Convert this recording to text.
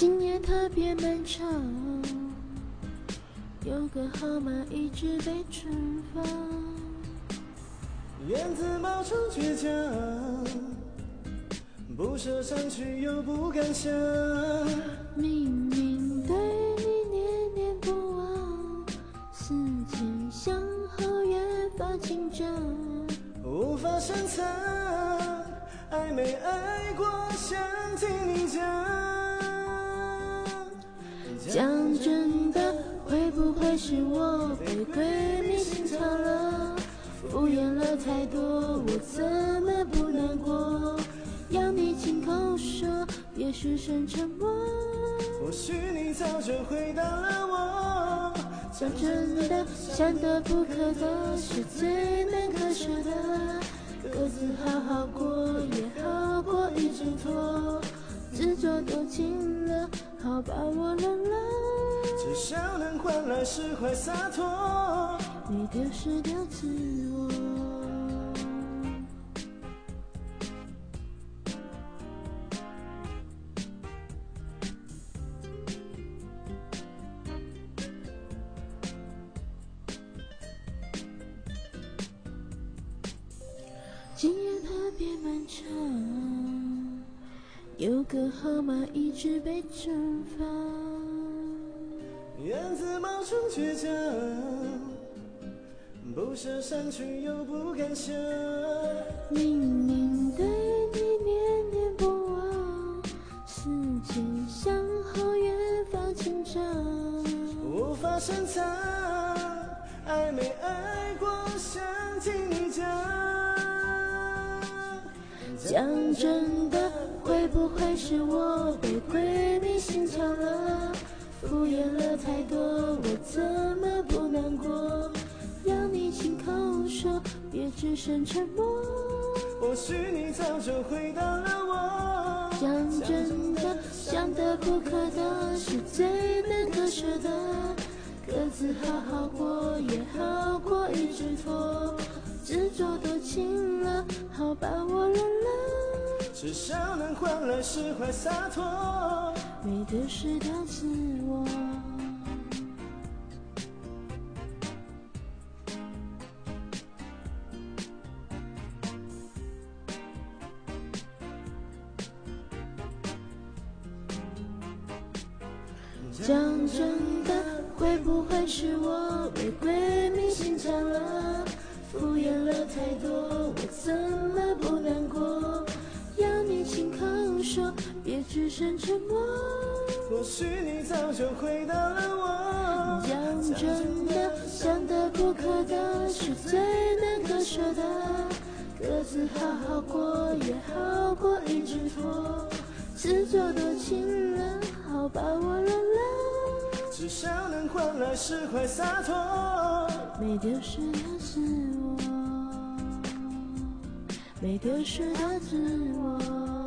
今夜特别漫长，有个号码一直被存放。燕子冒充倔强，不舍删去又不敢想。明明对你念念不忘，思前想后越发紧张，无法深藏，爱没爱过想听你讲。讲真的，会不会是我被闺蜜心操了？敷衍了太多，我怎么不难过？要你亲口说，别失声沉默。或许你早就回答了我。讲真的，想得不可得，是最难割舍的。各自好好过，也好过一直拖。自作多情了，好把我认了，笑能换来释怀洒脱，没丢失掉自我。今夜特别漫长。有个号码一直被存放。燕子冒充倔强，不舍删去又不敢想。明明对你念念不忘，思前想后越发紧张。无法深藏，爱没爱过想听你讲。讲真的。会不会是我被闺蜜性操了？敷衍了太多，我怎么不难过？要你亲口说，别只剩沉默。或许你早就回答了我。讲真的，想得不可得，是最难割舍的。各自好好过，也好过一直拖。执着多情了，好吧我认了。至少能换来释怀洒脱，没丢失掉自我。讲真的，会不会是我被闺蜜性操了？沉默。或许你早就回答了我。讲真的，想得不可得，是最难割舍的。各自好好过，也好过一直拖。自作多情了，好把我认了。至少能换来释怀洒脱，没丢失掉自我，没丢失掉自我。